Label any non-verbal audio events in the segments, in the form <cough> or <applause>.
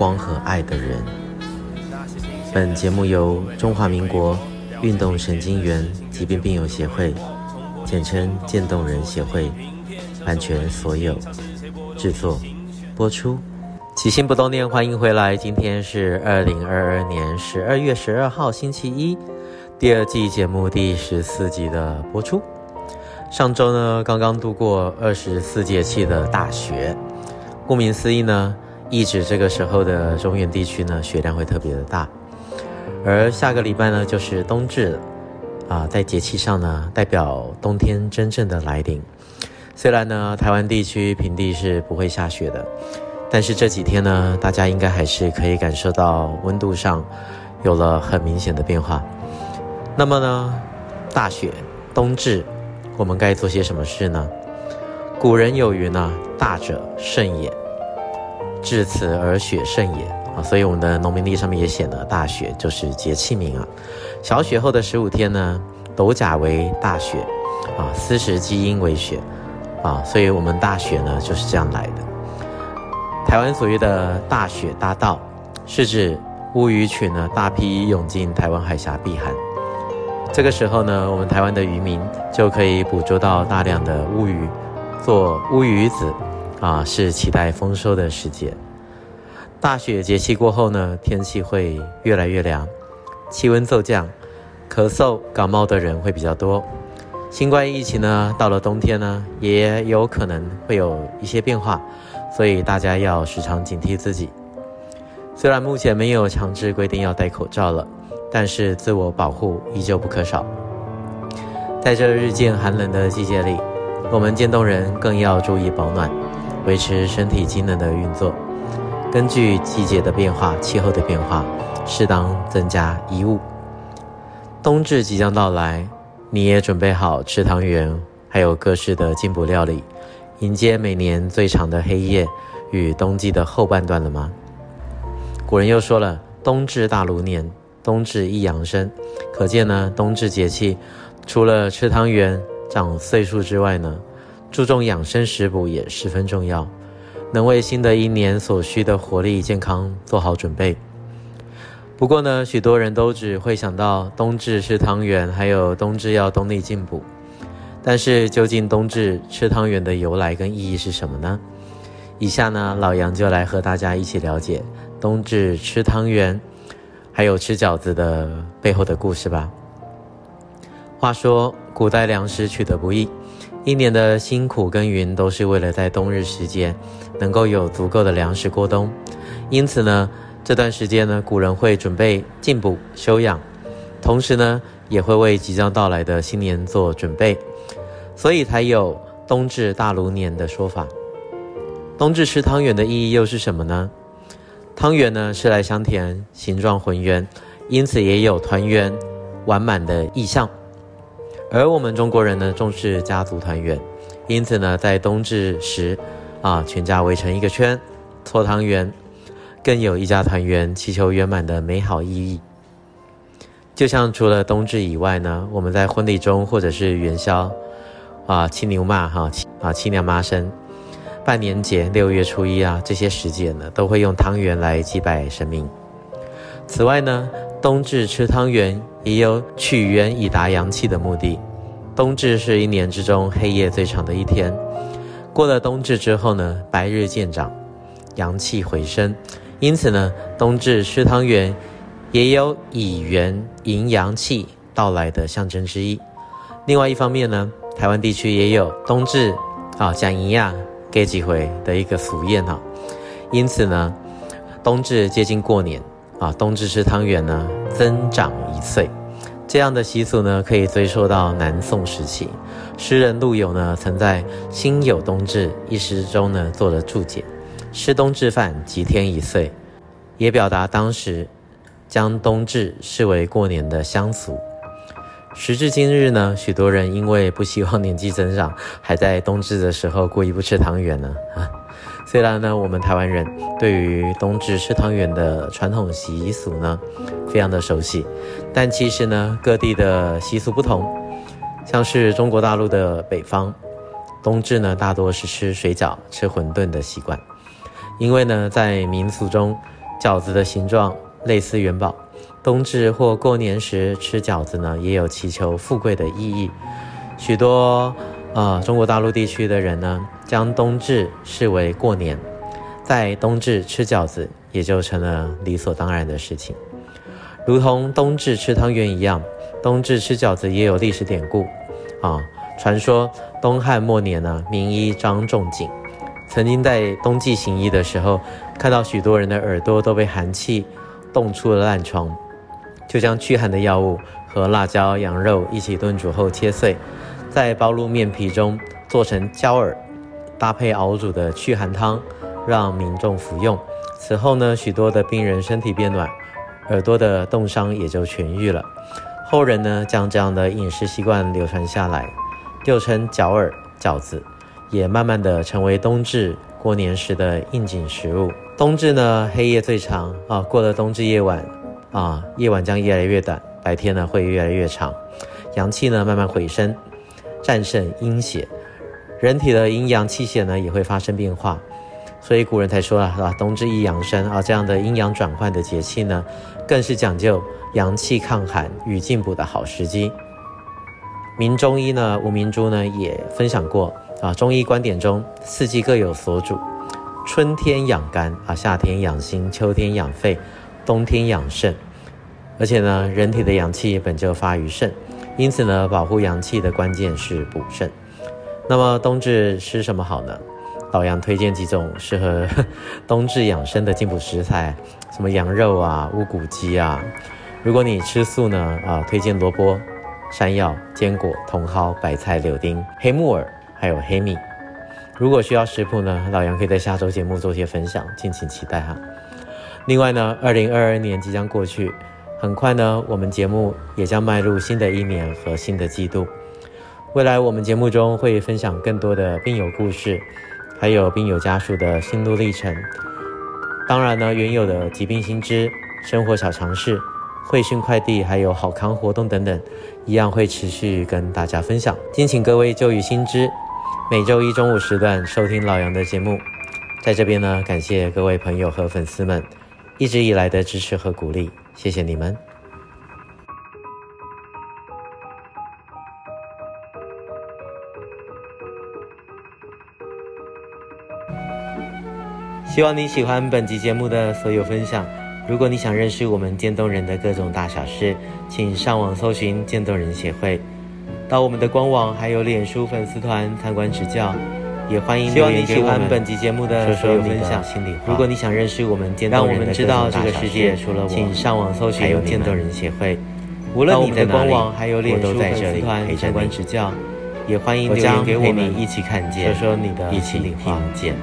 光和爱的人。本节目由中华民国运动神经元疾病病友协会，简称渐冻人协会，版权所有，制作播出。起心不冻念，欢迎回来。今天是二零二二年十二月十二号，星期一，第二季节目第十四集的播出。上周呢，刚刚度过二十四节气的大雪，顾名思义呢，一直这个时候的中原地区呢，雪量会特别的大。而下个礼拜呢，就是冬至了，啊，在节气上呢，代表冬天真正的来临。虽然呢，台湾地区平地是不会下雪的，但是这几天呢，大家应该还是可以感受到温度上有了很明显的变化。那么呢，大雪，冬至，我们该做些什么事呢？古人有云呢，大者盛也，至此而雪盛也。啊，所以我们的农民历上面也写了，大雪就是节气名啊。小雪后的十五天呢，斗甲为大雪，啊，斯时积阴为雪，啊，所以我们大雪呢就是这样来的。台湾所谓的大雪大稻，是指乌鱼群呢大批涌进台湾海峡避寒。这个时候呢，我们台湾的渔民就可以捕捉到大量的乌鱼，做乌鱼子，啊，是期待丰收的时节。大雪节气过后呢，天气会越来越凉，气温骤降，咳嗽、感冒的人会比较多。新冠疫情呢，到了冬天呢，也有可能会有一些变化，所以大家要时常警惕自己。虽然目前没有强制规定要戴口罩了，但是自我保护依旧不可少。在这日渐寒冷的季节里，我们渐冻人更要注意保暖，维持身体机能的运作。根据季节的变化、气候的变化，适当增加衣物。冬至即将到来，你也准备好吃汤圆，还有各式的进补料理，迎接每年最长的黑夜与冬季的后半段了吗？古人又说了：“冬至大如年，冬至一阳生。”可见呢，冬至节气除了吃汤圆、长岁数之外呢，注重养生食补也十分重要。能为新的一年所需的活力、健康做好准备。不过呢，许多人都只会想到冬至吃汤圆，还有冬至要冬令进补。但是，究竟冬至吃汤圆的由来跟意义是什么呢？以下呢，老杨就来和大家一起了解冬至吃汤圆，还有吃饺子的背后的故事吧。话说，古代粮食取得不易。一年的辛苦耕耘都是为了在冬日时节能够有足够的粮食过冬，因此呢，这段时间呢，古人会准备进补休养，同时呢，也会为即将到来的新年做准备，所以才有冬至大如年的说法。冬至吃汤圆的意义又是什么呢？汤圆呢，是来香甜，形状浑圆，因此也有团圆完满的意象。而我们中国人呢，重视家族团圆，因此呢，在冬至时，啊，全家围成一个圈，搓汤圆，更有一家团圆、祈求圆满的美好意义。就像除了冬至以外呢，我们在婚礼中或者是元宵，啊，七牛妈哈，啊，七娘妈生，拜年节、六月初一啊，这些时节呢，都会用汤圆来祭拜神明。此外呢，冬至吃汤圆也有取圆以达阳气的目的。冬至是一年之中黑夜最长的一天，过了冬至之后呢，白日渐长，阳气回升，因此呢，冬至吃汤圆也有以圆迎阳气到来的象征之意。另外一方面呢，台湾地区也有冬至啊讲营养给几回的一个俗谚哈，因此呢，冬至接近过年。啊，冬至吃汤圆呢，增长一岁，这样的习俗呢，可以追溯到南宋时期。诗人陆游呢，曾在《辛酉冬至》一诗中呢，做了注解：“吃冬至饭，即添一岁。”也表达当时将冬至视为过年的乡俗。时至今日呢，许多人因为不希望年纪增长，还在冬至的时候故意不吃汤圆呢。啊，虽然呢，我们台湾人对于冬至吃汤圆的传统习俗呢，非常的熟悉，但其实呢，各地的习俗不同。像是中国大陆的北方，冬至呢，大多是吃水饺、吃馄饨的习惯，因为呢，在民俗中，饺子的形状类似元宝。冬至或过年时吃饺子呢，也有祈求富贵的意义。许多啊、中国大陆地区的人呢，将冬至视为过年，在冬至吃饺子也就成了理所当然的事情。如同冬至吃汤圆一样，冬至吃饺子也有历史典故啊。传说东汉末年呢，名医张仲景曾经在冬季行医的时候，看到许多人的耳朵都被寒气冻出了烂疮。就将驱寒的药物和辣椒、羊肉一起炖煮后切碎，在包入面皮中做成胶耳，搭配熬煮的驱寒汤，让民众服用。此后呢，许多的病人身体变暖，耳朵的冻伤也就痊愈了。后人呢，将这样的饮食习惯流传下来，又称饺耳饺子，也慢慢的成为冬至过年时的应景食物。冬至呢，黑夜最长啊，过了冬至夜晚。啊，夜晚将越来越短，白天呢会越来越长，阳气呢慢慢回升，战胜阴邪，人体的阴阳气血呢也会发生变化，所以古人才说了啊，冬至宜阳生啊，这样的阴阳转换的节气呢，更是讲究阳气抗寒与进补的好时机。名中医呢吴明珠呢也分享过啊，中医观点中四季各有所主，春天养肝啊，夏天养心，秋天养肺。冬天养肾，而且呢，人体的阳气本就发于肾，因此呢，保护阳气的关键是补肾。那么冬至吃什么好呢？老杨推荐几种适合 <laughs> 冬至养生的进补食材，什么羊肉啊、乌骨鸡啊。如果你吃素呢，啊，推荐萝卜、山药、坚果、茼蒿、白菜、柳丁、黑木耳，还有黑米。如果需要食谱呢，老杨可以在下周节目做些分享，敬请期待哈。另外呢，二零二二年即将过去，很快呢，我们节目也将迈入新的一年和新的季度。未来我们节目中会分享更多的病友故事，还有病友家属的心路历程。当然呢，原有的疾病新知、生活小常识、汇讯快递，还有好康活动等等，一样会持续跟大家分享。敬请各位旧雨新知，每周一中午时段收听老杨的节目。在这边呢，感谢各位朋友和粉丝们。一直以来的支持和鼓励，谢谢你们。希望你喜欢本集节目的所有分享。如果你想认识我们渐冻人的各种大小事，请上网搜寻渐冻人协会，到我们的官网还有脸书粉丝团参观指教。也欢迎留言给我们，希望你喜欢本集节目的所有分享。如果你想认识我们渐冻人的各种大小事，请上网搜寻渐冻人协会。无论你在哪里，我都在这里陪着你指教。也欢迎留言给我们，一起看见，说说你的，一起听见。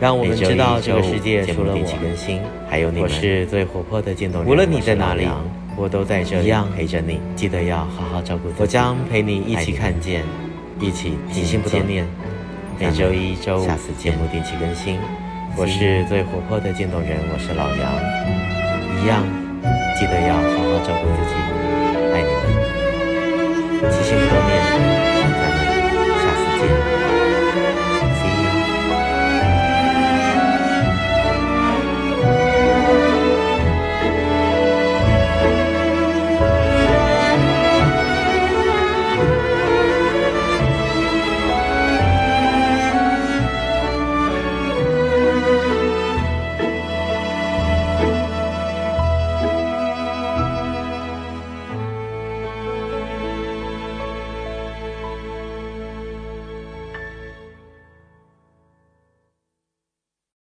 让我们知道这个世界除了我，还有你们。我是最活泼的渐冻人。无论你在哪里，我都在这里一样陪着你。记得要好好照顾自己。我将陪你一起看见，一起起心动念。每周一、周五，下次节目定期更新。我是最活泼的渐冻人，我是老杨，一样，记得要好好照顾自己，爱你们，起心动念。